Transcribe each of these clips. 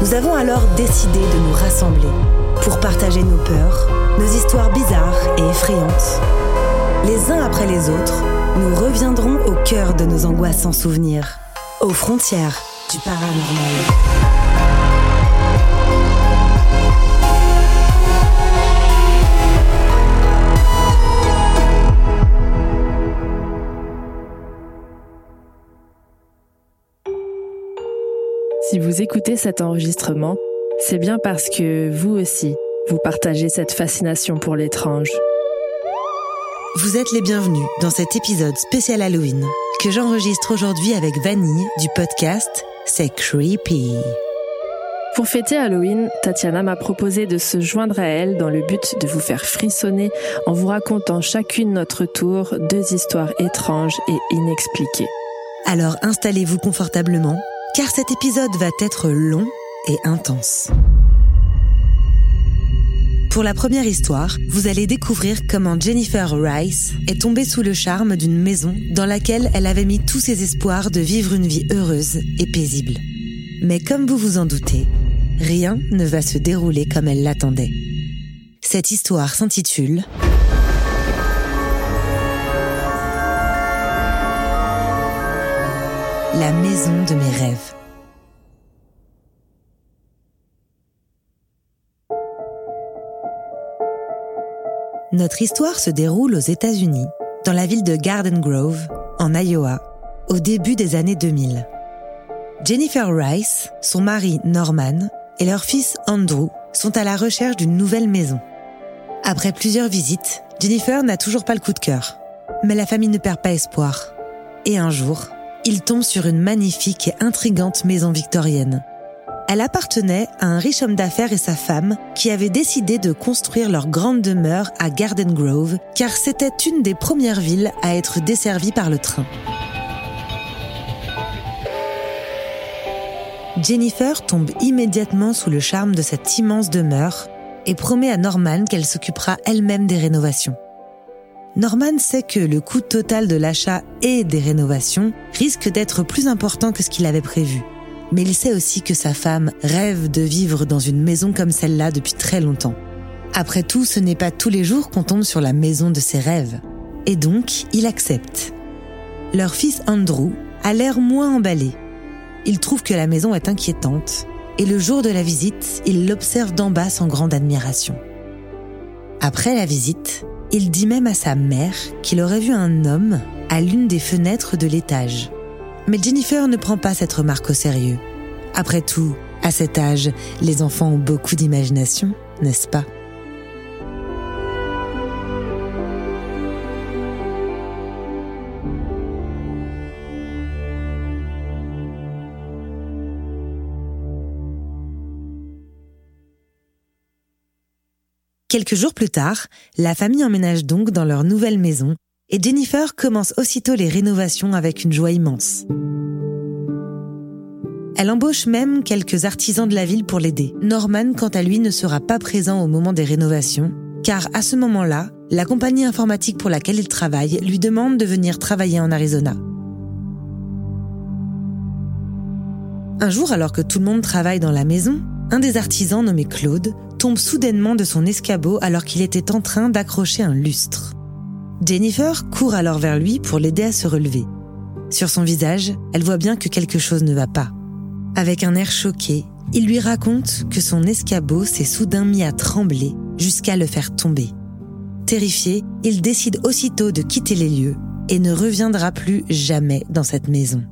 Nous avons alors décidé de nous rassembler pour partager nos peurs, nos histoires bizarres et effrayantes. Les uns après les autres, nous reviendrons au cœur de nos angoisses sans souvenirs, aux frontières du paranormal. Vous écoutez cet enregistrement, c'est bien parce que vous aussi, vous partagez cette fascination pour l'étrange. Vous êtes les bienvenus dans cet épisode spécial Halloween que j'enregistre aujourd'hui avec Vanille du podcast C'est Creepy. Pour fêter Halloween, Tatiana m'a proposé de se joindre à elle dans le but de vous faire frissonner en vous racontant chacune notre tour deux histoires étranges et inexpliquées. Alors installez-vous confortablement car cet épisode va être long et intense. Pour la première histoire, vous allez découvrir comment Jennifer Rice est tombée sous le charme d'une maison dans laquelle elle avait mis tous ses espoirs de vivre une vie heureuse et paisible. Mais comme vous vous en doutez, rien ne va se dérouler comme elle l'attendait. Cette histoire s'intitule La maison de mes rêves. Notre histoire se déroule aux États-Unis, dans la ville de Garden Grove, en Iowa, au début des années 2000. Jennifer Rice, son mari Norman et leur fils Andrew sont à la recherche d'une nouvelle maison. Après plusieurs visites, Jennifer n'a toujours pas le coup de cœur. Mais la famille ne perd pas espoir. Et un jour, il tombe sur une magnifique et intrigante maison victorienne. Elle appartenait à un riche homme d'affaires et sa femme qui avaient décidé de construire leur grande demeure à Garden Grove car c'était une des premières villes à être desservie par le train. Jennifer tombe immédiatement sous le charme de cette immense demeure et promet à Norman qu'elle s'occupera elle-même des rénovations. Norman sait que le coût total de l'achat et des rénovations risque d'être plus important que ce qu'il avait prévu. mais il sait aussi que sa femme rêve de vivre dans une maison comme celle-là depuis très longtemps. Après tout, ce n'est pas tous les jours qu'on tombe sur la maison de ses rêves. Et donc, il accepte. Leur fils Andrew a l'air moins emballé. Il trouve que la maison est inquiétante, et le jour de la visite, il l'observe d'en bas sans grande admiration. Après la visite, il dit même à sa mère qu'il aurait vu un homme à l'une des fenêtres de l'étage. Mais Jennifer ne prend pas cette remarque au sérieux. Après tout, à cet âge, les enfants ont beaucoup d'imagination, n'est-ce pas? Quelques jours plus tard, la famille emménage donc dans leur nouvelle maison et Jennifer commence aussitôt les rénovations avec une joie immense. Elle embauche même quelques artisans de la ville pour l'aider. Norman, quant à lui, ne sera pas présent au moment des rénovations, car à ce moment-là, la compagnie informatique pour laquelle il travaille lui demande de venir travailler en Arizona. Un jour, alors que tout le monde travaille dans la maison, un des artisans nommé Claude tombe soudainement de son escabeau alors qu'il était en train d'accrocher un lustre. Jennifer court alors vers lui pour l'aider à se relever. Sur son visage, elle voit bien que quelque chose ne va pas. Avec un air choqué, il lui raconte que son escabeau s'est soudain mis à trembler jusqu'à le faire tomber. Terrifié, il décide aussitôt de quitter les lieux et ne reviendra plus jamais dans cette maison.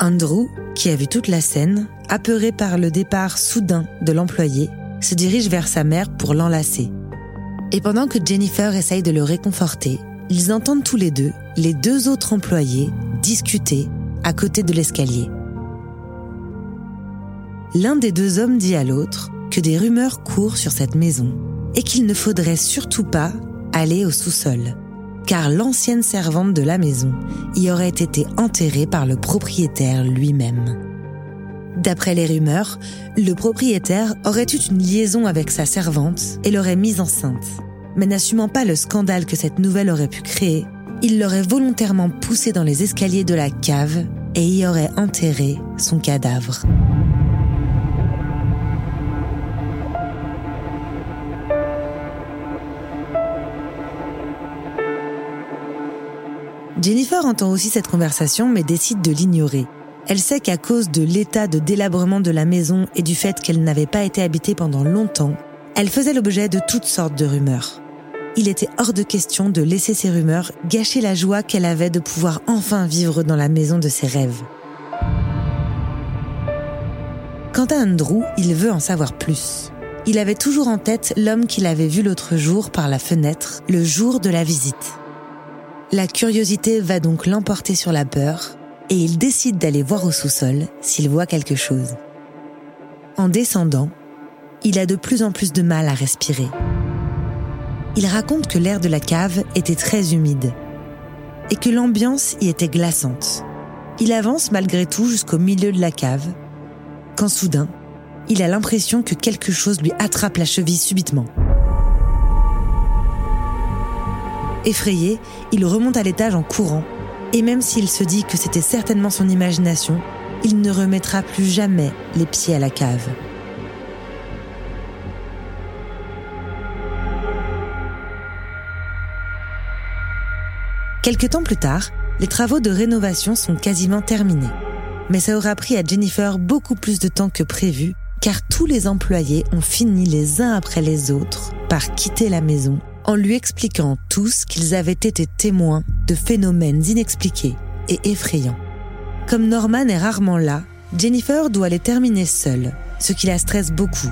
Andrew qui a vu toute la scène, apeuré par le départ soudain de l'employé, se dirige vers sa mère pour l'enlacer. Et pendant que Jennifer essaye de le réconforter, ils entendent tous les deux, les deux autres employés, discuter à côté de l'escalier. L'un des deux hommes dit à l'autre que des rumeurs courent sur cette maison et qu'il ne faudrait surtout pas aller au sous-sol car l'ancienne servante de la maison y aurait été enterrée par le propriétaire lui-même. D'après les rumeurs, le propriétaire aurait eu une liaison avec sa servante et l'aurait mise enceinte. Mais n'assumant pas le scandale que cette nouvelle aurait pu créer, il l'aurait volontairement poussée dans les escaliers de la cave et y aurait enterré son cadavre. Jennifer entend aussi cette conversation mais décide de l'ignorer. Elle sait qu'à cause de l'état de délabrement de la maison et du fait qu'elle n'avait pas été habitée pendant longtemps, elle faisait l'objet de toutes sortes de rumeurs. Il était hors de question de laisser ces rumeurs gâcher la joie qu'elle avait de pouvoir enfin vivre dans la maison de ses rêves. Quant à Andrew, il veut en savoir plus. Il avait toujours en tête l'homme qu'il avait vu l'autre jour par la fenêtre, le jour de la visite. La curiosité va donc l'emporter sur la peur et il décide d'aller voir au sous-sol s'il voit quelque chose. En descendant, il a de plus en plus de mal à respirer. Il raconte que l'air de la cave était très humide et que l'ambiance y était glaçante. Il avance malgré tout jusqu'au milieu de la cave, quand soudain, il a l'impression que quelque chose lui attrape la cheville subitement. Effrayé, il remonte à l'étage en courant, et même s'il se dit que c'était certainement son imagination, il ne remettra plus jamais les pieds à la cave. Quelque temps plus tard, les travaux de rénovation sont quasiment terminés. Mais ça aura pris à Jennifer beaucoup plus de temps que prévu, car tous les employés ont fini les uns après les autres par quitter la maison en lui expliquant tous qu'ils avaient été témoins de phénomènes inexpliqués et effrayants. Comme Norman est rarement là, Jennifer doit les terminer seule, ce qui la stresse beaucoup.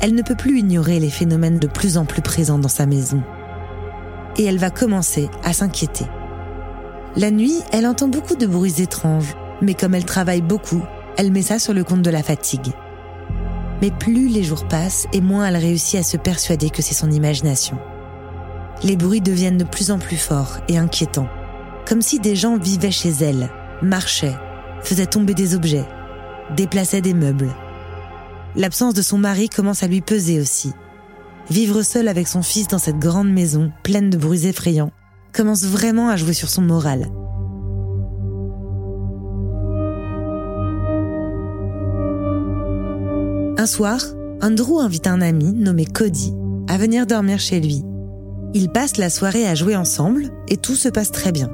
Elle ne peut plus ignorer les phénomènes de plus en plus présents dans sa maison. Et elle va commencer à s'inquiéter. La nuit, elle entend beaucoup de bruits étranges, mais comme elle travaille beaucoup, elle met ça sur le compte de la fatigue. Mais plus les jours passent et moins elle réussit à se persuader que c'est son imagination les bruits deviennent de plus en plus forts et inquiétants, comme si des gens vivaient chez elle, marchaient, faisaient tomber des objets, déplaçaient des meubles. L'absence de son mari commence à lui peser aussi. Vivre seul avec son fils dans cette grande maison, pleine de bruits effrayants, commence vraiment à jouer sur son moral. Un soir, Andrew invite un ami nommé Cody à venir dormir chez lui ils passent la soirée à jouer ensemble et tout se passe très bien.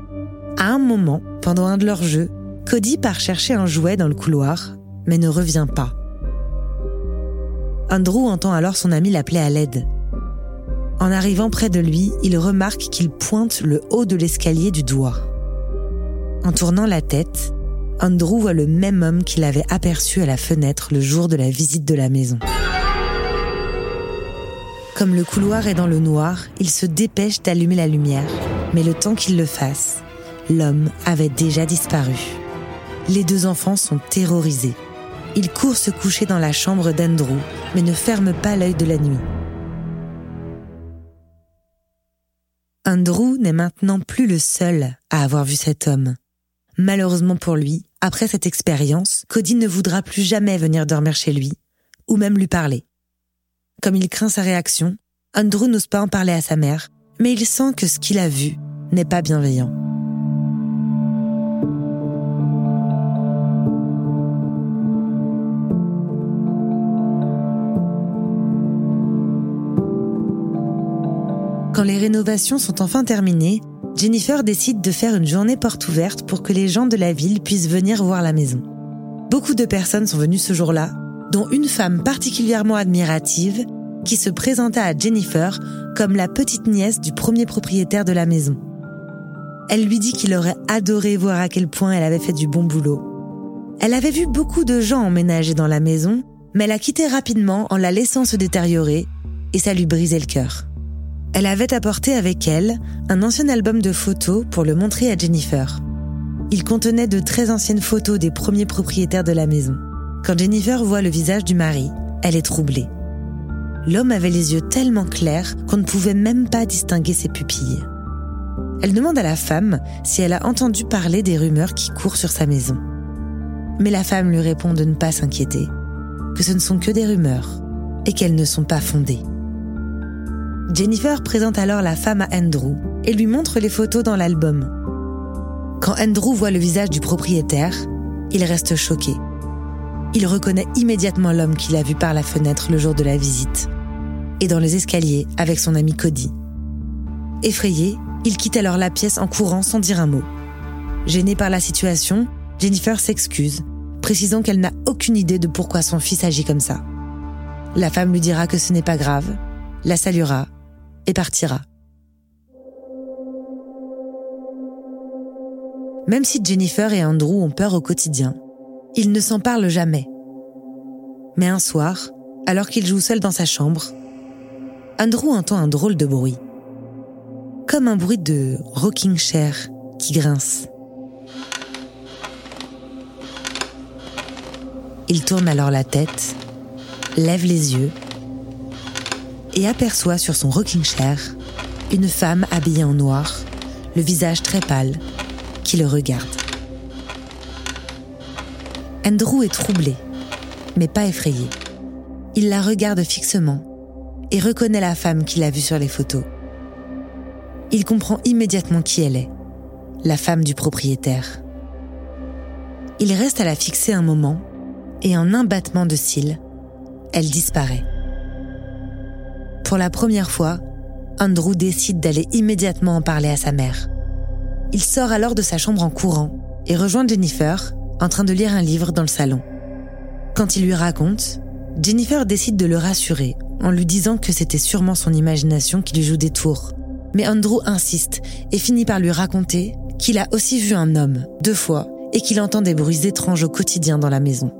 À un moment, pendant un de leurs jeux, Cody part chercher un jouet dans le couloir, mais ne revient pas. Andrew entend alors son ami l'appeler à l'aide. En arrivant près de lui, il remarque qu'il pointe le haut de l'escalier du doigt. En tournant la tête, Andrew voit le même homme qu'il avait aperçu à la fenêtre le jour de la visite de la maison. Comme le couloir est dans le noir, il se dépêche d'allumer la lumière, mais le temps qu'il le fasse, l'homme avait déjà disparu. Les deux enfants sont terrorisés. Ils courent se coucher dans la chambre d'Andrew, mais ne ferment pas l'œil de la nuit. Andrew n'est maintenant plus le seul à avoir vu cet homme. Malheureusement pour lui, après cette expérience, Cody ne voudra plus jamais venir dormir chez lui, ou même lui parler. Comme il craint sa réaction, Andrew n'ose pas en parler à sa mère, mais il sent que ce qu'il a vu n'est pas bienveillant. Quand les rénovations sont enfin terminées, Jennifer décide de faire une journée porte ouverte pour que les gens de la ville puissent venir voir la maison. Beaucoup de personnes sont venues ce jour-là, dont une femme particulièrement admirative qui se présenta à Jennifer comme la petite nièce du premier propriétaire de la maison. Elle lui dit qu'il aurait adoré voir à quel point elle avait fait du bon boulot. Elle avait vu beaucoup de gens emménager dans la maison, mais l'a quitté rapidement en la laissant se détériorer, et ça lui brisait le cœur. Elle avait apporté avec elle un ancien album de photos pour le montrer à Jennifer. Il contenait de très anciennes photos des premiers propriétaires de la maison. Quand Jennifer voit le visage du mari, elle est troublée. L'homme avait les yeux tellement clairs qu'on ne pouvait même pas distinguer ses pupilles. Elle demande à la femme si elle a entendu parler des rumeurs qui courent sur sa maison. Mais la femme lui répond de ne pas s'inquiéter, que ce ne sont que des rumeurs et qu'elles ne sont pas fondées. Jennifer présente alors la femme à Andrew et lui montre les photos dans l'album. Quand Andrew voit le visage du propriétaire, il reste choqué. Il reconnaît immédiatement l'homme qu'il a vu par la fenêtre le jour de la visite et dans les escaliers avec son ami Cody. Effrayé, il quitte alors la pièce en courant sans dire un mot. Gênée par la situation, Jennifer s'excuse, précisant qu'elle n'a aucune idée de pourquoi son fils agit comme ça. La femme lui dira que ce n'est pas grave, la saluera et partira. Même si Jennifer et Andrew ont peur au quotidien, ils ne s'en parlent jamais. Mais un soir, alors qu'il joue seul dans sa chambre, Andrew entend un drôle de bruit. Comme un bruit de rocking chair qui grince. Il tourne alors la tête, lève les yeux et aperçoit sur son rocking chair une femme habillée en noir, le visage très pâle, qui le regarde. Andrew est troublé, mais pas effrayé. Il la regarde fixement et reconnaît la femme qu'il a vue sur les photos. Il comprend immédiatement qui elle est, la femme du propriétaire. Il reste à la fixer un moment et en un battement de cils, elle disparaît. Pour la première fois, Andrew décide d'aller immédiatement en parler à sa mère. Il sort alors de sa chambre en courant et rejoint Jennifer, en train de lire un livre dans le salon. Quand il lui raconte, Jennifer décide de le rassurer en lui disant que c'était sûrement son imagination qui lui joue des tours. Mais Andrew insiste et finit par lui raconter qu'il a aussi vu un homme, deux fois, et qu'il entend des bruits étranges au quotidien dans la maison.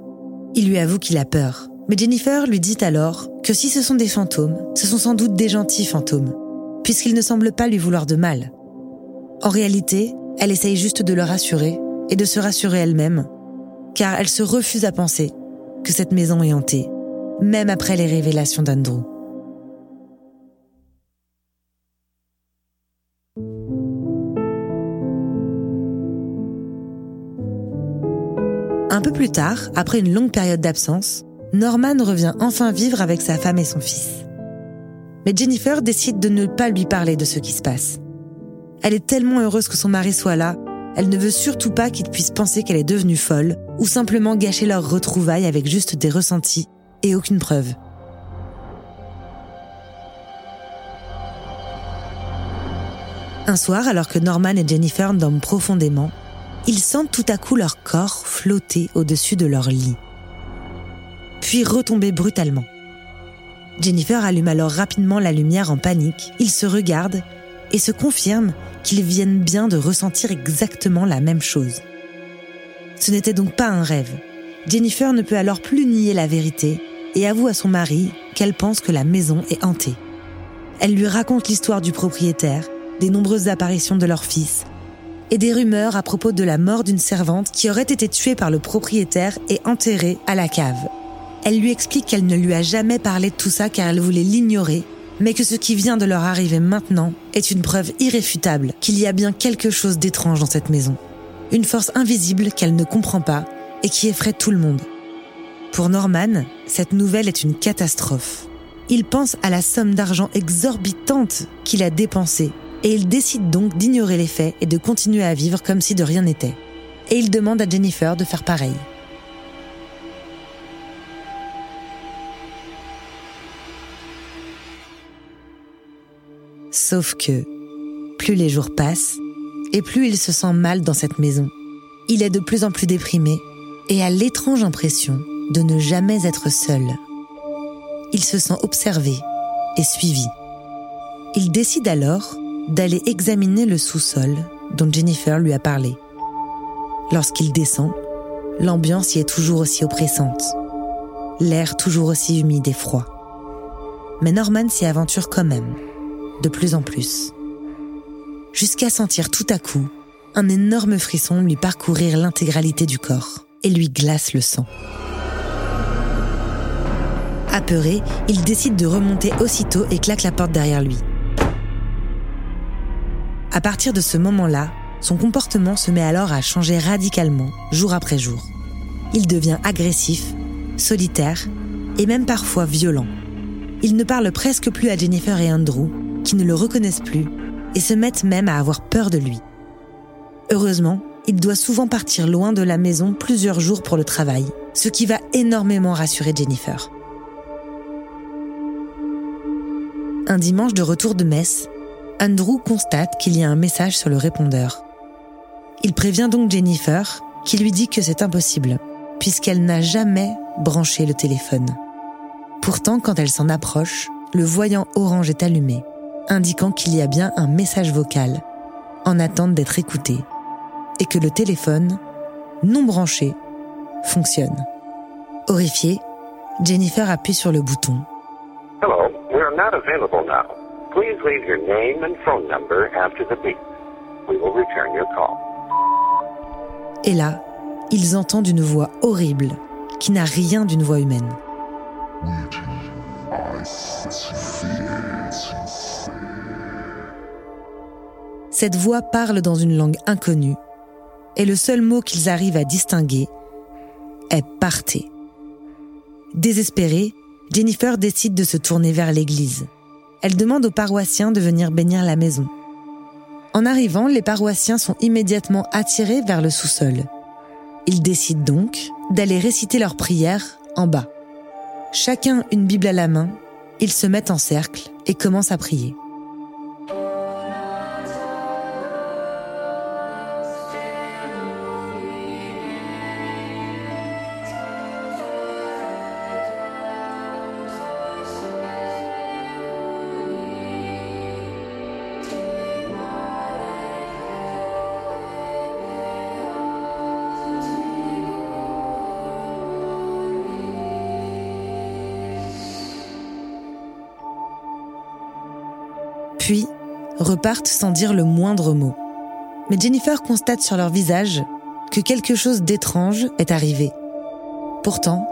Il lui avoue qu'il a peur, mais Jennifer lui dit alors que si ce sont des fantômes, ce sont sans doute des gentils fantômes, puisqu'ils ne semblent pas lui vouloir de mal. En réalité, elle essaye juste de le rassurer et de se rassurer elle-même, car elle se refuse à penser que cette maison est hantée, même après les révélations d'Andrew. Un peu plus tard, après une longue période d'absence, Norman revient enfin vivre avec sa femme et son fils. Mais Jennifer décide de ne pas lui parler de ce qui se passe. Elle est tellement heureuse que son mari soit là, elle ne veut surtout pas qu'il puisse penser qu'elle est devenue folle ou simplement gâcher leur retrouvailles avec juste des ressentis et aucune preuve. Un soir, alors que Norman et Jennifer dorment profondément, ils sentent tout à coup leur corps flotter au-dessus de leur lit, puis retomber brutalement. Jennifer allume alors rapidement la lumière en panique, ils se regardent et se confirment qu'ils viennent bien de ressentir exactement la même chose. Ce n'était donc pas un rêve. Jennifer ne peut alors plus nier la vérité et avoue à son mari qu'elle pense que la maison est hantée. Elle lui raconte l'histoire du propriétaire, des nombreuses apparitions de leur fils et des rumeurs à propos de la mort d'une servante qui aurait été tuée par le propriétaire et enterrée à la cave. Elle lui explique qu'elle ne lui a jamais parlé de tout ça car elle voulait l'ignorer, mais que ce qui vient de leur arriver maintenant est une preuve irréfutable qu'il y a bien quelque chose d'étrange dans cette maison. Une force invisible qu'elle ne comprend pas et qui effraie tout le monde. Pour Norman, cette nouvelle est une catastrophe. Il pense à la somme d'argent exorbitante qu'il a dépensée et il décide donc d'ignorer les faits et de continuer à vivre comme si de rien n'était. Et il demande à Jennifer de faire pareil. Sauf que, plus les jours passent, et plus il se sent mal dans cette maison. Il est de plus en plus déprimé et a l'étrange impression de ne jamais être seul. Il se sent observé et suivi. Il décide alors d'aller examiner le sous-sol dont Jennifer lui a parlé. Lorsqu'il descend, l'ambiance y est toujours aussi oppressante, l'air toujours aussi humide et froid. Mais Norman s'y aventure quand même, de plus en plus, jusqu'à sentir tout à coup un énorme frisson lui parcourir l'intégralité du corps et lui glace le sang. Apeuré, il décide de remonter aussitôt et claque la porte derrière lui. À partir de ce moment-là, son comportement se met alors à changer radicalement, jour après jour. Il devient agressif, solitaire et même parfois violent. Il ne parle presque plus à Jennifer et Andrew, qui ne le reconnaissent plus et se mettent même à avoir peur de lui. Heureusement, il doit souvent partir loin de la maison plusieurs jours pour le travail, ce qui va énormément rassurer Jennifer. Un dimanche de retour de messe, Andrew constate qu'il y a un message sur le répondeur. Il prévient donc Jennifer, qui lui dit que c'est impossible, puisqu'elle n'a jamais branché le téléphone. Pourtant, quand elle s'en approche, le voyant orange est allumé, indiquant qu'il y a bien un message vocal, en attente d'être écouté, et que le téléphone, non branché, fonctionne. Horrifiée, Jennifer appuie sur le bouton. Hello, we are not available now. Please leave your name and phone number after the beep. We will return your call. Et là, ils entendent une voix horrible qui n'a rien d'une voix humaine. Cette voix parle dans une langue inconnue et le seul mot qu'ils arrivent à distinguer est partez. Désespérée, Jennifer décide de se tourner vers l'église elle demande aux paroissiens de venir bénir la maison. En arrivant, les paroissiens sont immédiatement attirés vers le sous-sol. Ils décident donc d'aller réciter leurs prières en bas. Chacun une Bible à la main, ils se mettent en cercle et commencent à prier. Repartent sans dire le moindre mot. Mais Jennifer constate sur leur visage que quelque chose d'étrange est arrivé. Pourtant,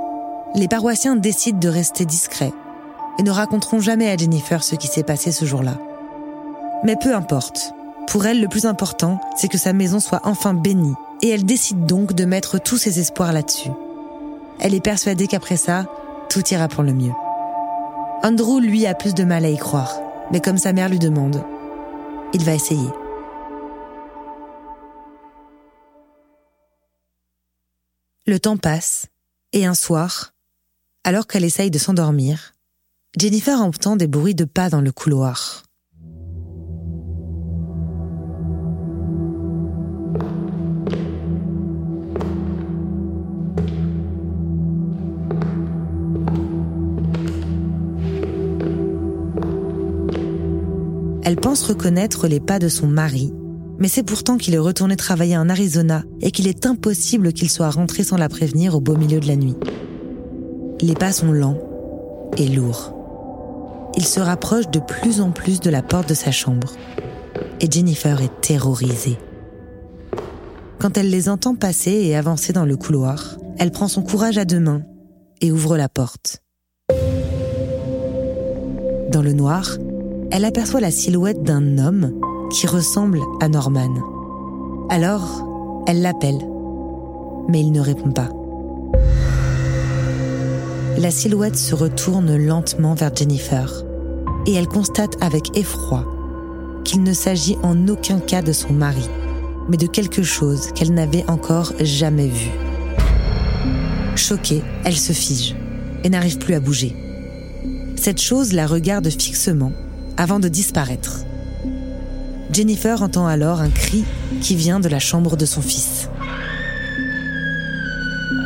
les paroissiens décident de rester discrets et ne raconteront jamais à Jennifer ce qui s'est passé ce jour-là. Mais peu importe. Pour elle, le plus important, c'est que sa maison soit enfin bénie, et elle décide donc de mettre tous ses espoirs là-dessus. Elle est persuadée qu'après ça, tout ira pour le mieux. Andrew, lui, a plus de mal à y croire mais comme sa mère lui demande, il va essayer. Le temps passe, et un soir, Alors qu'elle essaye de s'endormir, Jennifer entend des bruits de pas dans le couloir. Elle pense reconnaître les pas de son mari, mais c'est pourtant qu'il est retourné travailler en Arizona et qu'il est impossible qu'il soit rentré sans la prévenir au beau milieu de la nuit. Les pas sont lents et lourds. Il se rapproche de plus en plus de la porte de sa chambre. Et Jennifer est terrorisée. Quand elle les entend passer et avancer dans le couloir, elle prend son courage à deux mains et ouvre la porte. Dans le noir, elle aperçoit la silhouette d'un homme qui ressemble à Norman. Alors, elle l'appelle, mais il ne répond pas. La silhouette se retourne lentement vers Jennifer et elle constate avec effroi qu'il ne s'agit en aucun cas de son mari, mais de quelque chose qu'elle n'avait encore jamais vu. Choquée, elle se fige et n'arrive plus à bouger. Cette chose la regarde fixement avant de disparaître. Jennifer entend alors un cri qui vient de la chambre de son fils.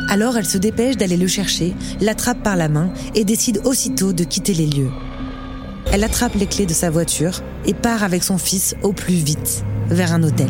Alors elle se dépêche d'aller le chercher, l'attrape par la main et décide aussitôt de quitter les lieux. Elle attrape les clés de sa voiture et part avec son fils au plus vite vers un hôtel.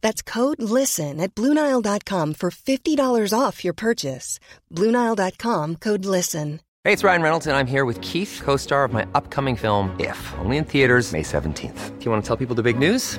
That's code LISTEN at Bluenile.com for $50 off your purchase. Bluenile.com code LISTEN. Hey, it's Ryan Reynolds, and I'm here with Keith, co star of my upcoming film, If, only in theaters, May 17th. Do you want to tell people the big news?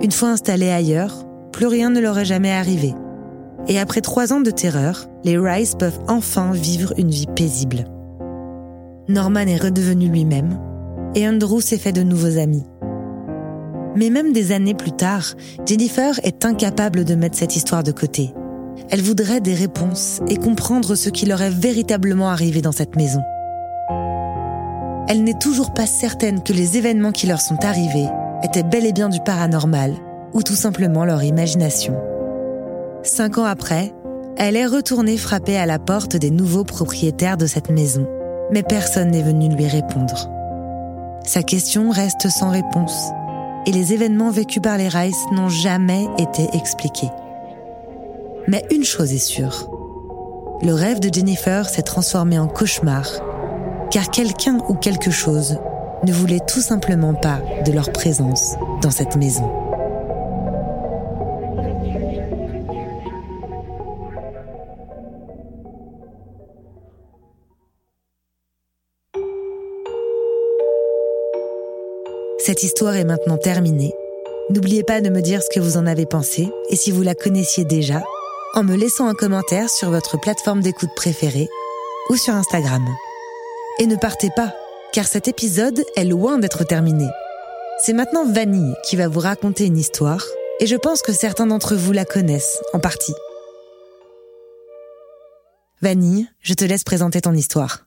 Une fois installée ailleurs, plus rien ne leur est jamais arrivé. Et après trois ans de terreur, les Rice peuvent enfin vivre une vie paisible. Norman est redevenu lui-même et Andrew s'est fait de nouveaux amis. Mais même des années plus tard, Jennifer est incapable de mettre cette histoire de côté. Elle voudrait des réponses et comprendre ce qui leur est véritablement arrivé dans cette maison. Elle n'est toujours pas certaine que les événements qui leur sont arrivés étaient bel et bien du paranormal ou tout simplement leur imagination. Cinq ans après, elle est retournée frapper à la porte des nouveaux propriétaires de cette maison, mais personne n'est venu lui répondre. Sa question reste sans réponse et les événements vécus par les Rice n'ont jamais été expliqués. Mais une chose est sûre, le rêve de Jennifer s'est transformé en cauchemar, car quelqu'un ou quelque chose ne voulait tout simplement pas de leur présence dans cette maison. Cette histoire est maintenant terminée. N'oubliez pas de me dire ce que vous en avez pensé et si vous la connaissiez déjà, en me laissant un commentaire sur votre plateforme d'écoute préférée ou sur Instagram. Et ne partez pas, car cet épisode est loin d'être terminé. C'est maintenant Vanille qui va vous raconter une histoire, et je pense que certains d'entre vous la connaissent en partie. Vanille, je te laisse présenter ton histoire.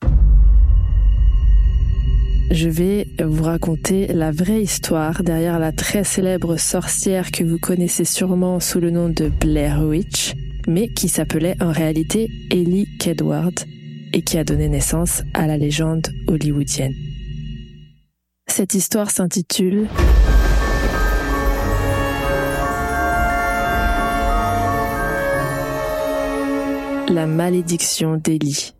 je vais vous raconter la vraie histoire derrière la très célèbre sorcière que vous connaissez sûrement sous le nom de Blair Witch, mais qui s'appelait en réalité Ellie Kedward et qui a donné naissance à la légende hollywoodienne. Cette histoire s'intitule La malédiction d'Ellie.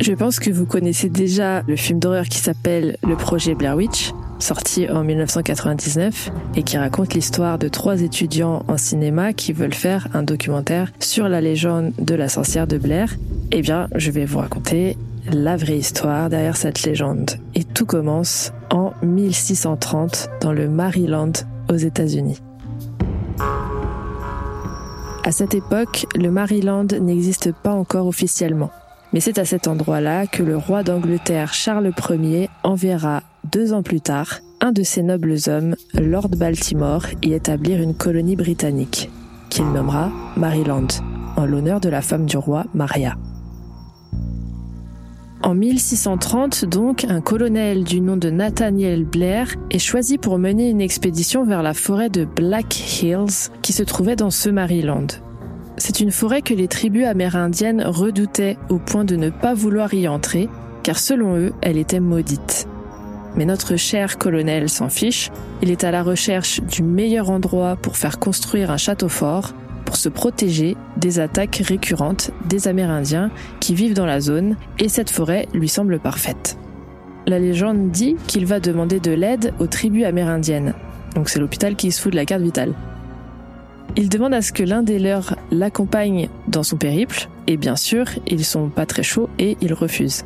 Je pense que vous connaissez déjà le film d'horreur qui s'appelle Le projet Blair Witch, sorti en 1999 et qui raconte l'histoire de trois étudiants en cinéma qui veulent faire un documentaire sur la légende de la sorcière de Blair. Eh bien, je vais vous raconter la vraie histoire derrière cette légende. Et tout commence en 1630 dans le Maryland aux États-Unis. À cette époque, le Maryland n'existe pas encore officiellement. Mais c'est à cet endroit-là que le roi d'Angleterre Charles Ier enverra deux ans plus tard un de ses nobles hommes, Lord Baltimore, y établir une colonie britannique, qu'il nommera Maryland, en l'honneur de la femme du roi, Maria. En 1630, donc, un colonel du nom de Nathaniel Blair est choisi pour mener une expédition vers la forêt de Black Hills qui se trouvait dans ce Maryland. C'est une forêt que les tribus amérindiennes redoutaient au point de ne pas vouloir y entrer, car selon eux, elle était maudite. Mais notre cher colonel s'en fiche, il est à la recherche du meilleur endroit pour faire construire un château fort, pour se protéger des attaques récurrentes des Amérindiens qui vivent dans la zone, et cette forêt lui semble parfaite. La légende dit qu'il va demander de l'aide aux tribus amérindiennes, donc c'est l'hôpital qui se fout de la carte vitale. Il demande à ce que l'un des leurs l'accompagne dans son périple, et bien sûr, ils sont pas très chauds et ils refusent.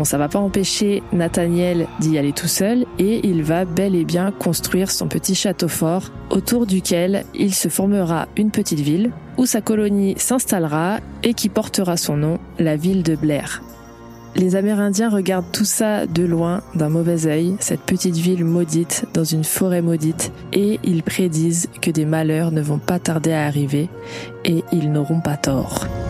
Bon, ça va pas empêcher Nathaniel d'y aller tout seul et il va bel et bien construire son petit château fort autour duquel il se formera une petite ville où sa colonie s'installera et qui portera son nom, la ville de Blair. Les Amérindiens regardent tout ça de loin, d'un mauvais œil, cette petite ville maudite dans une forêt maudite, et ils prédisent que des malheurs ne vont pas tarder à arriver, et ils n'auront pas tort. «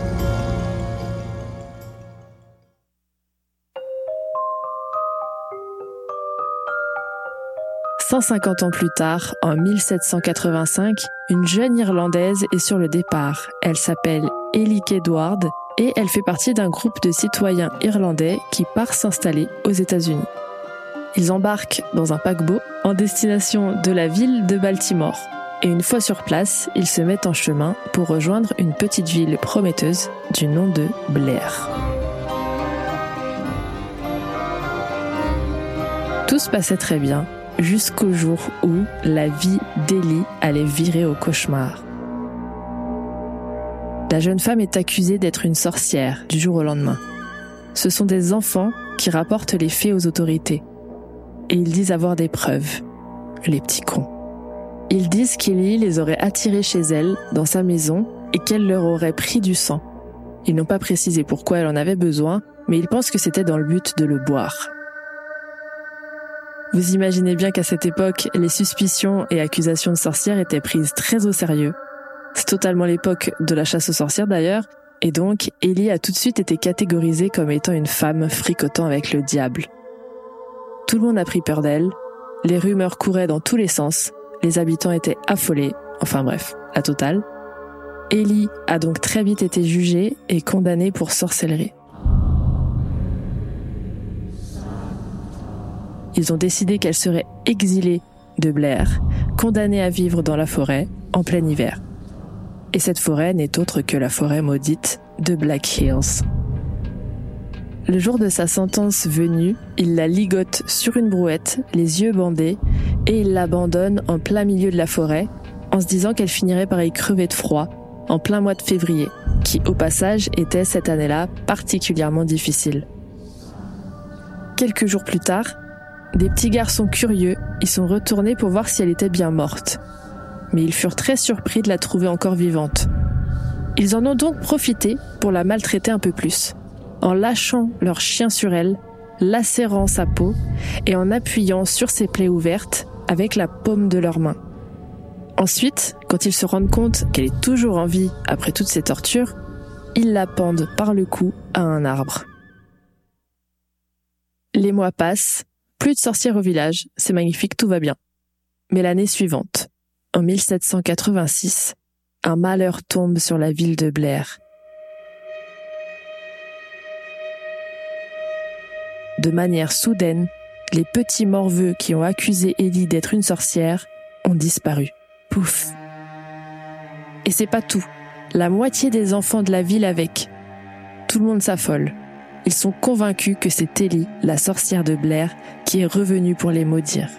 150 ans plus tard, en 1785, une jeune Irlandaise est sur le départ. Elle s'appelle Ellie Edward et elle fait partie d'un groupe de citoyens irlandais qui part s'installer aux États-Unis. Ils embarquent dans un paquebot en destination de la ville de Baltimore. Et une fois sur place, ils se mettent en chemin pour rejoindre une petite ville prometteuse du nom de Blair. Tout se passait très bien jusqu'au jour où la vie d'Ellie allait virer au cauchemar. La jeune femme est accusée d'être une sorcière du jour au lendemain. Ce sont des enfants qui rapportent les faits aux autorités. Et ils disent avoir des preuves. Les petits cons. Ils disent qu'Ellie les aurait attirés chez elle, dans sa maison, et qu'elle leur aurait pris du sang. Ils n'ont pas précisé pourquoi elle en avait besoin, mais ils pensent que c'était dans le but de le boire. Vous imaginez bien qu'à cette époque, les suspicions et accusations de sorcières étaient prises très au sérieux, c'est totalement l'époque de la chasse aux sorcières d'ailleurs, et donc Ellie a tout de suite été catégorisée comme étant une femme fricotant avec le diable. Tout le monde a pris peur d'elle, les rumeurs couraient dans tous les sens, les habitants étaient affolés, enfin bref, la totale. Ellie a donc très vite été jugée et condamnée pour sorcellerie. Ils ont décidé qu'elle serait exilée de Blair, condamnée à vivre dans la forêt en plein hiver. Et cette forêt n'est autre que la forêt maudite de Black Hills. Le jour de sa sentence venue, il la ligote sur une brouette, les yeux bandés, et il l'abandonne en plein milieu de la forêt, en se disant qu'elle finirait par y crever de froid, en plein mois de février, qui au passage était cette année-là particulièrement difficile. Quelques jours plus tard, des petits garçons curieux y sont retournés pour voir si elle était bien morte mais ils furent très surpris de la trouver encore vivante. Ils en ont donc profité pour la maltraiter un peu plus, en lâchant leur chien sur elle, lacérant sa peau et en appuyant sur ses plaies ouvertes avec la paume de leurs mains. Ensuite, quand ils se rendent compte qu'elle est toujours en vie après toutes ces tortures, ils la pendent par le cou à un arbre. Les mois passent, plus de sorcières au village, c'est magnifique, tout va bien. Mais l'année suivante, en 1786, un malheur tombe sur la ville de Blair. De manière soudaine, les petits morveux qui ont accusé Ellie d'être une sorcière ont disparu. Pouf. Et c'est pas tout. La moitié des enfants de la ville avec. Tout le monde s'affole. Ils sont convaincus que c'est Ellie, la sorcière de Blair, qui est revenue pour les maudire.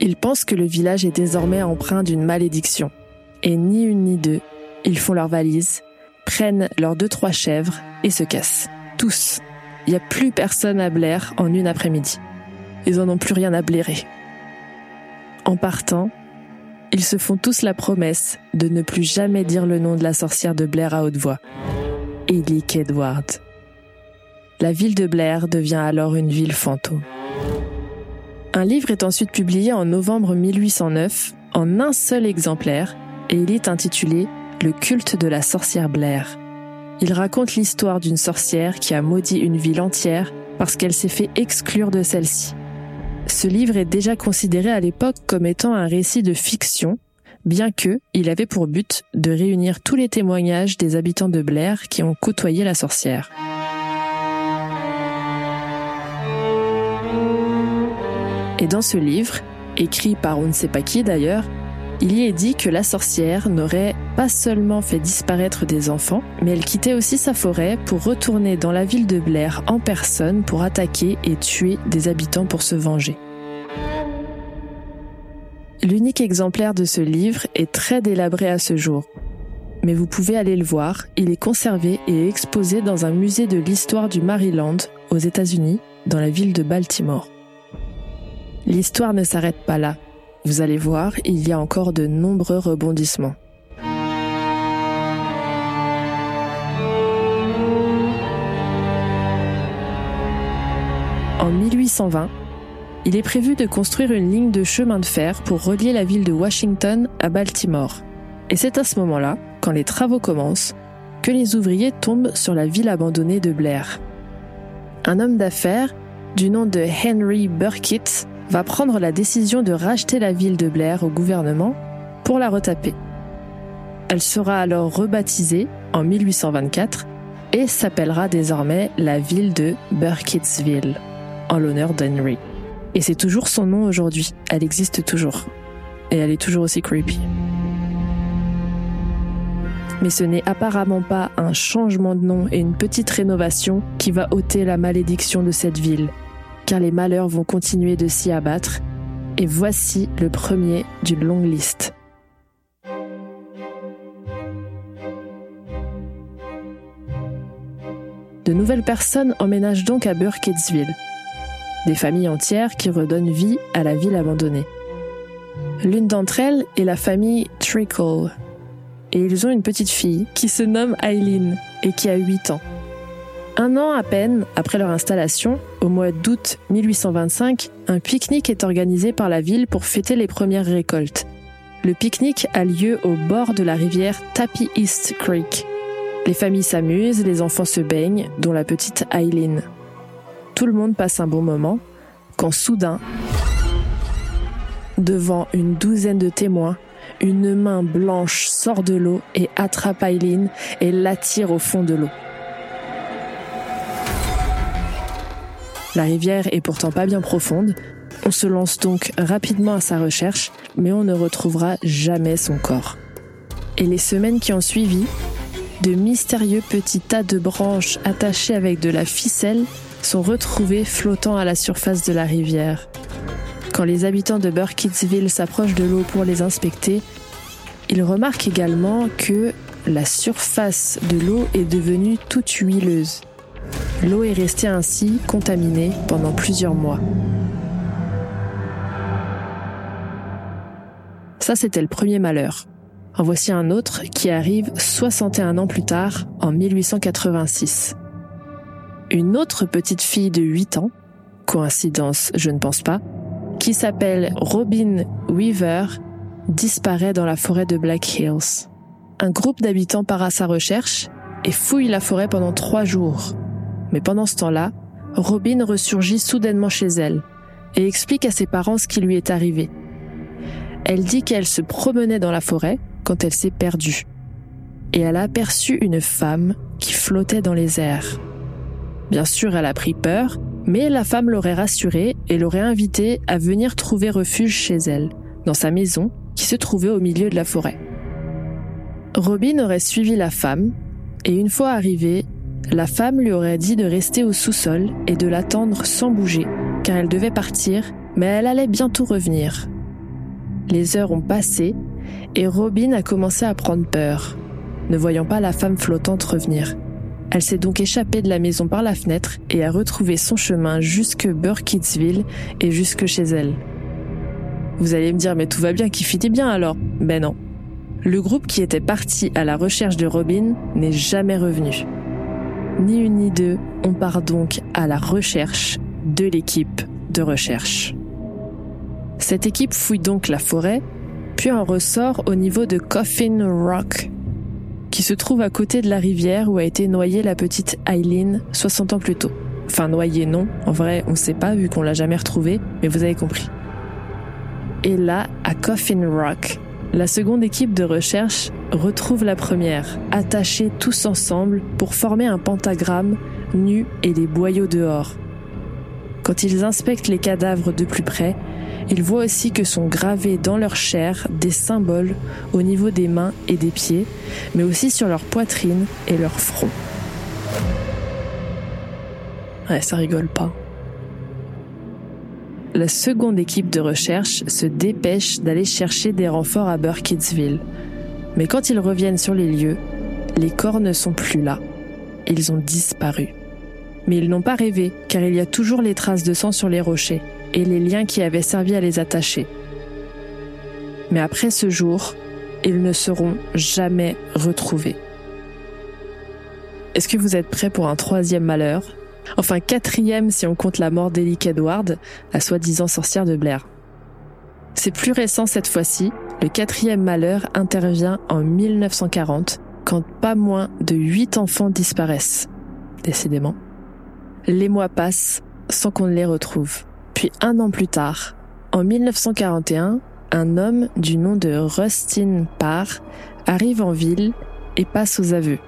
Ils pensent que le village est désormais empreint d'une malédiction. Et ni une ni deux, ils font leurs valises, prennent leurs deux trois chèvres et se cassent. Tous. Il n'y a plus personne à Blair en une après-midi. Ils en ont plus rien à blairer. En partant, ils se font tous la promesse de ne plus jamais dire le nom de la sorcière de Blair à haute voix. Ellie Edward. La ville de Blair devient alors une ville fantôme. Un livre est ensuite publié en novembre 1809 en un seul exemplaire et il est intitulé Le culte de la sorcière Blair. Il raconte l'histoire d'une sorcière qui a maudit une ville entière parce qu'elle s'est fait exclure de celle-ci. Ce livre est déjà considéré à l'époque comme étant un récit de fiction, bien que il avait pour but de réunir tous les témoignages des habitants de Blair qui ont côtoyé la sorcière. Et dans ce livre, écrit par on ne sait pas qui d'ailleurs, il y est dit que la sorcière n'aurait pas seulement fait disparaître des enfants, mais elle quittait aussi sa forêt pour retourner dans la ville de Blair en personne pour attaquer et tuer des habitants pour se venger. L'unique exemplaire de ce livre est très délabré à ce jour. Mais vous pouvez aller le voir, il est conservé et exposé dans un musée de l'histoire du Maryland, aux États-Unis, dans la ville de Baltimore. L'histoire ne s'arrête pas là. Vous allez voir, il y a encore de nombreux rebondissements. En 1820, il est prévu de construire une ligne de chemin de fer pour relier la ville de Washington à Baltimore. Et c'est à ce moment-là, quand les travaux commencent, que les ouvriers tombent sur la ville abandonnée de Blair. Un homme d'affaires, du nom de Henry Burkitt, va prendre la décision de racheter la ville de Blair au gouvernement pour la retaper. Elle sera alors rebaptisée en 1824 et s'appellera désormais la ville de Burkittsville, en l'honneur d'Henry. Et c'est toujours son nom aujourd'hui, elle existe toujours. Et elle est toujours aussi creepy. Mais ce n'est apparemment pas un changement de nom et une petite rénovation qui va ôter la malédiction de cette ville, les malheurs vont continuer de s'y abattre. Et voici le premier d'une longue liste. De nouvelles personnes emménagent donc à Burkittsville. Des familles entières qui redonnent vie à la ville abandonnée. L'une d'entre elles est la famille Trickle. Et ils ont une petite fille qui se nomme Eileen et qui a 8 ans. Un an à peine après leur installation, au mois d'août 1825, un pique-nique est organisé par la ville pour fêter les premières récoltes. Le pique-nique a lieu au bord de la rivière Tappy East Creek. Les familles s'amusent, les enfants se baignent, dont la petite Eileen. Tout le monde passe un bon moment, quand soudain, devant une douzaine de témoins, une main blanche sort de l'eau et attrape Eileen et l'attire au fond de l'eau. La rivière est pourtant pas bien profonde. On se lance donc rapidement à sa recherche, mais on ne retrouvera jamais son corps. Et les semaines qui ont suivi, de mystérieux petits tas de branches attachées avec de la ficelle sont retrouvés flottant à la surface de la rivière. Quand les habitants de Burkittsville s'approchent de l'eau pour les inspecter, ils remarquent également que la surface de l'eau est devenue toute huileuse. L'eau est restée ainsi contaminée pendant plusieurs mois. Ça, c'était le premier malheur. En voici un autre qui arrive 61 ans plus tard, en 1886. Une autre petite fille de 8 ans, coïncidence, je ne pense pas, qui s'appelle Robin Weaver, disparaît dans la forêt de Black Hills. Un groupe d'habitants part à sa recherche et fouille la forêt pendant trois jours. Mais pendant ce temps-là, Robin ressurgit soudainement chez elle et explique à ses parents ce qui lui est arrivé. Elle dit qu'elle se promenait dans la forêt quand elle s'est perdue. Et elle a aperçu une femme qui flottait dans les airs. Bien sûr, elle a pris peur, mais la femme l'aurait rassurée et l'aurait invitée à venir trouver refuge chez elle, dans sa maison qui se trouvait au milieu de la forêt. Robin aurait suivi la femme, et une fois arrivée, la femme lui aurait dit de rester au sous-sol et de l'attendre sans bouger, car elle devait partir, mais elle allait bientôt revenir. Les heures ont passé, et Robin a commencé à prendre peur, ne voyant pas la femme flottante revenir. Elle s'est donc échappée de la maison par la fenêtre et a retrouvé son chemin jusque Burkittsville et jusque chez elle. Vous allez me dire, mais tout va bien, qui finit bien alors? Ben non. Le groupe qui était parti à la recherche de Robin n'est jamais revenu. Ni une ni deux, on part donc à la recherche de l'équipe de recherche. Cette équipe fouille donc la forêt, puis en ressort au niveau de Coffin Rock, qui se trouve à côté de la rivière où a été noyée la petite Eileen 60 ans plus tôt. Enfin, noyée non, en vrai, on ne sait pas vu qu'on l'a jamais retrouvée, mais vous avez compris. Et là, à Coffin Rock, la seconde équipe de recherche retrouve la première, attachés tous ensemble pour former un pentagramme, nu et des boyaux dehors. Quand ils inspectent les cadavres de plus près, ils voient aussi que sont gravés dans leur chair des symboles au niveau des mains et des pieds, mais aussi sur leur poitrine et leur front. Ouais, ça rigole pas la seconde équipe de recherche se dépêche d'aller chercher des renforts à Burkittsville. Mais quand ils reviennent sur les lieux, les corps ne sont plus là. Ils ont disparu. Mais ils n'ont pas rêvé, car il y a toujours les traces de sang sur les rochers et les liens qui avaient servi à les attacher. Mais après ce jour, ils ne seront jamais retrouvés. Est-ce que vous êtes prêts pour un troisième malheur? Enfin quatrième si on compte la mort d'Elick Edward, la soi-disant sorcière de Blair. C'est plus récent cette fois-ci, le quatrième malheur intervient en 1940, quand pas moins de huit enfants disparaissent. Décidément. Les mois passent sans qu'on ne les retrouve. Puis un an plus tard, en 1941, un homme du nom de Rustin Parr arrive en ville et passe aux aveux.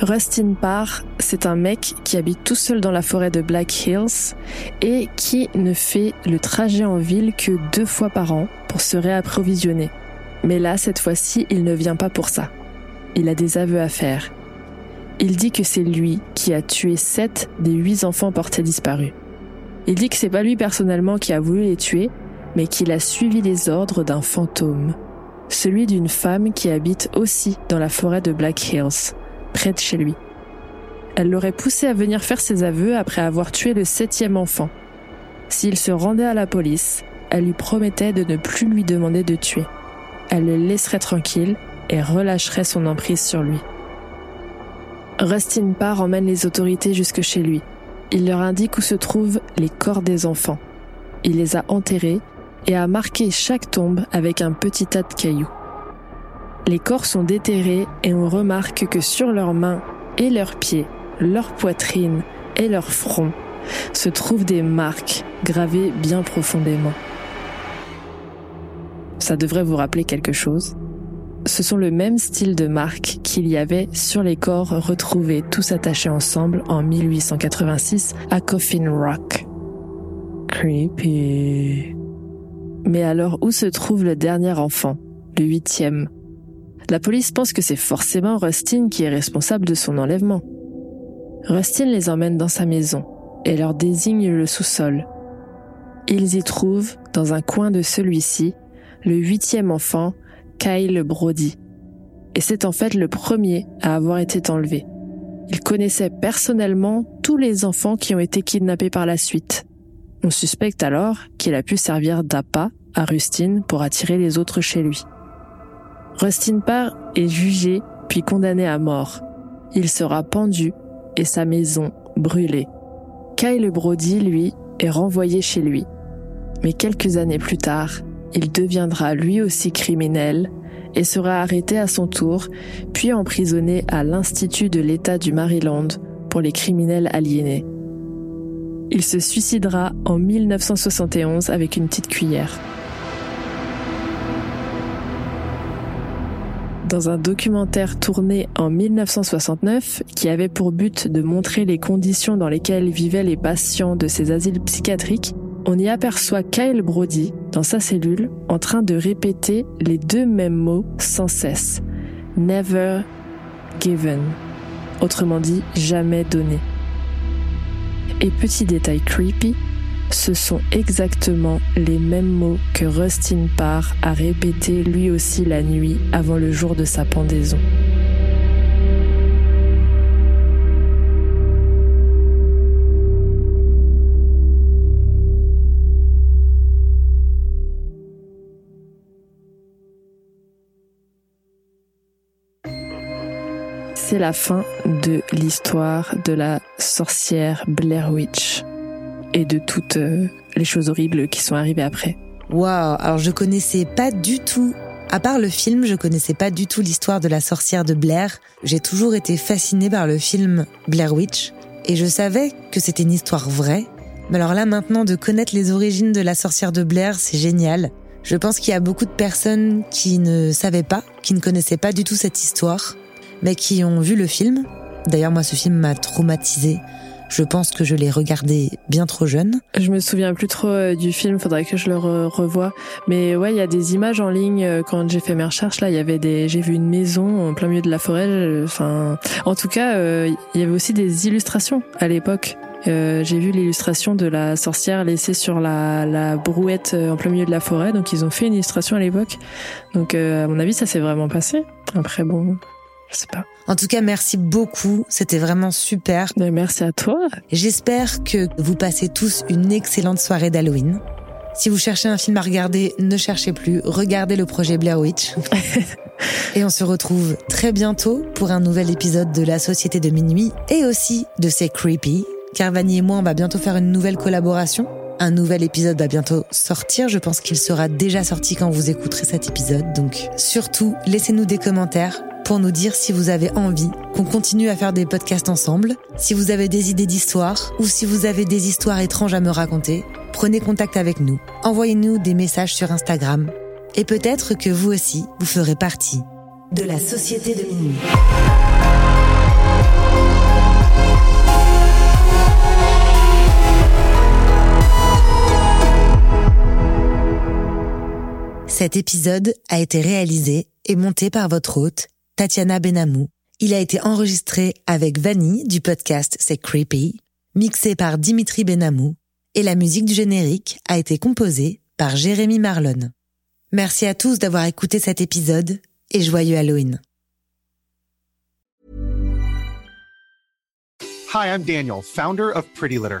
Rustin Parr, c'est un mec qui habite tout seul dans la forêt de Black Hills et qui ne fait le trajet en ville que deux fois par an pour se réapprovisionner. Mais là, cette fois-ci, il ne vient pas pour ça. Il a des aveux à faire. Il dit que c'est lui qui a tué sept des huit enfants portés disparus. Il dit que c'est pas lui personnellement qui a voulu les tuer, mais qu'il a suivi les ordres d'un fantôme. Celui d'une femme qui habite aussi dans la forêt de Black Hills près de chez lui. Elle l'aurait poussé à venir faire ses aveux après avoir tué le septième enfant. S'il se rendait à la police, elle lui promettait de ne plus lui demander de tuer. Elle le laisserait tranquille et relâcherait son emprise sur lui. Rustin Parr emmène les autorités jusque chez lui. Il leur indique où se trouvent les corps des enfants. Il les a enterrés et a marqué chaque tombe avec un petit tas de cailloux. Les corps sont déterrés et on remarque que sur leurs mains et leurs pieds, leur poitrine et leur front se trouvent des marques gravées bien profondément. Ça devrait vous rappeler quelque chose? Ce sont le même style de marques qu'il y avait sur les corps retrouvés tous attachés ensemble en 1886 à Coffin Rock. Creepy. Mais alors où se trouve le dernier enfant, le huitième? La police pense que c'est forcément Rustin qui est responsable de son enlèvement. Rustin les emmène dans sa maison et leur désigne le sous-sol. Ils y trouvent, dans un coin de celui-ci, le huitième enfant, Kyle Brody. Et c'est en fait le premier à avoir été enlevé. Il connaissait personnellement tous les enfants qui ont été kidnappés par la suite. On suspecte alors qu'il a pu servir d'appât à Rustin pour attirer les autres chez lui. Rustin Parr est jugé puis condamné à mort. Il sera pendu et sa maison brûlée. Kyle Brody, lui, est renvoyé chez lui. Mais quelques années plus tard, il deviendra lui aussi criminel et sera arrêté à son tour, puis emprisonné à l'Institut de l'État du Maryland pour les criminels aliénés. Il se suicidera en 1971 avec une petite cuillère. Dans un documentaire tourné en 1969 qui avait pour but de montrer les conditions dans lesquelles vivaient les patients de ces asiles psychiatriques, on y aperçoit Kyle Brody dans sa cellule en train de répéter les deux mêmes mots sans cesse. Never given. Autrement dit, jamais donné. Et petit détail creepy, ce sont exactement les mêmes mots que Rustin Parr a répété lui aussi la nuit avant le jour de sa pendaison. c'est la fin de l'histoire de la sorcière Blair Witch et de toutes euh, les choses horribles qui sont arrivées après. Waouh, alors je connaissais pas du tout à part le film, je connaissais pas du tout l'histoire de la sorcière de Blair. J'ai toujours été fascinée par le film Blair Witch et je savais que c'était une histoire vraie. Mais alors là maintenant de connaître les origines de la sorcière de Blair, c'est génial. Je pense qu'il y a beaucoup de personnes qui ne savaient pas, qui ne connaissaient pas du tout cette histoire mais qui ont vu le film. D'ailleurs, moi, ce film m'a traumatisé. Je pense que je l'ai regardé bien trop jeune. Je me souviens plus trop euh, du film, faudrait que je le revoie. Mais ouais, il y a des images en ligne euh, quand j'ai fait mes recherches là, il y avait des j'ai vu une maison en plein milieu de la forêt, enfin en tout cas, euh, il y avait aussi des illustrations à l'époque. j'ai vu l'illustration de la sorcière laissée sur la, la brouette en plein milieu de la forêt, donc ils ont fait une illustration à l'époque. Donc à mon avis, ça s'est vraiment passé. Après bon, pas. En tout cas, merci beaucoup. C'était vraiment super. Merci à toi. J'espère que vous passez tous une excellente soirée d'Halloween. Si vous cherchez un film à regarder, ne cherchez plus. Regardez le projet Blair Witch. et on se retrouve très bientôt pour un nouvel épisode de La Société de Minuit et aussi de C'est Creepy. Car Vanny et moi, on va bientôt faire une nouvelle collaboration. Un nouvel épisode va bientôt sortir. Je pense qu'il sera déjà sorti quand vous écouterez cet épisode. Donc, surtout, laissez-nous des commentaires pour nous dire si vous avez envie qu'on continue à faire des podcasts ensemble, si vous avez des idées d'histoire ou si vous avez des histoires étranges à me raconter. Prenez contact avec nous. Envoyez-nous des messages sur Instagram. Et peut-être que vous aussi, vous ferez partie de la société de minuit. Cet épisode a été réalisé et monté par votre hôte, Tatiana Benamou. Il a été enregistré avec Vanny du podcast C'est Creepy, mixé par Dimitri Benamou, et la musique du générique a été composée par Jérémy Marlon. Merci à tous d'avoir écouté cet épisode et joyeux Halloween. Hi, I'm Daniel, founder of Pretty Litter.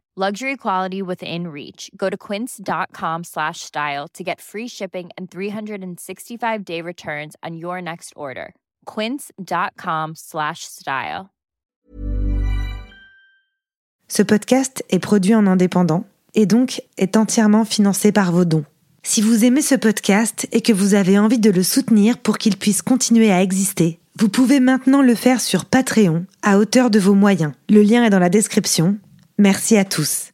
Luxury quality within reach. Go to quince.com slash style to get free shipping and 365 day returns on your next order. Quince.com slash style. Ce podcast est produit en indépendant et donc est entièrement financé par vos dons. Si vous aimez ce podcast et que vous avez envie de le soutenir pour qu'il puisse continuer à exister, vous pouvez maintenant le faire sur Patreon à hauteur de vos moyens. Le lien est dans la description. Merci à tous.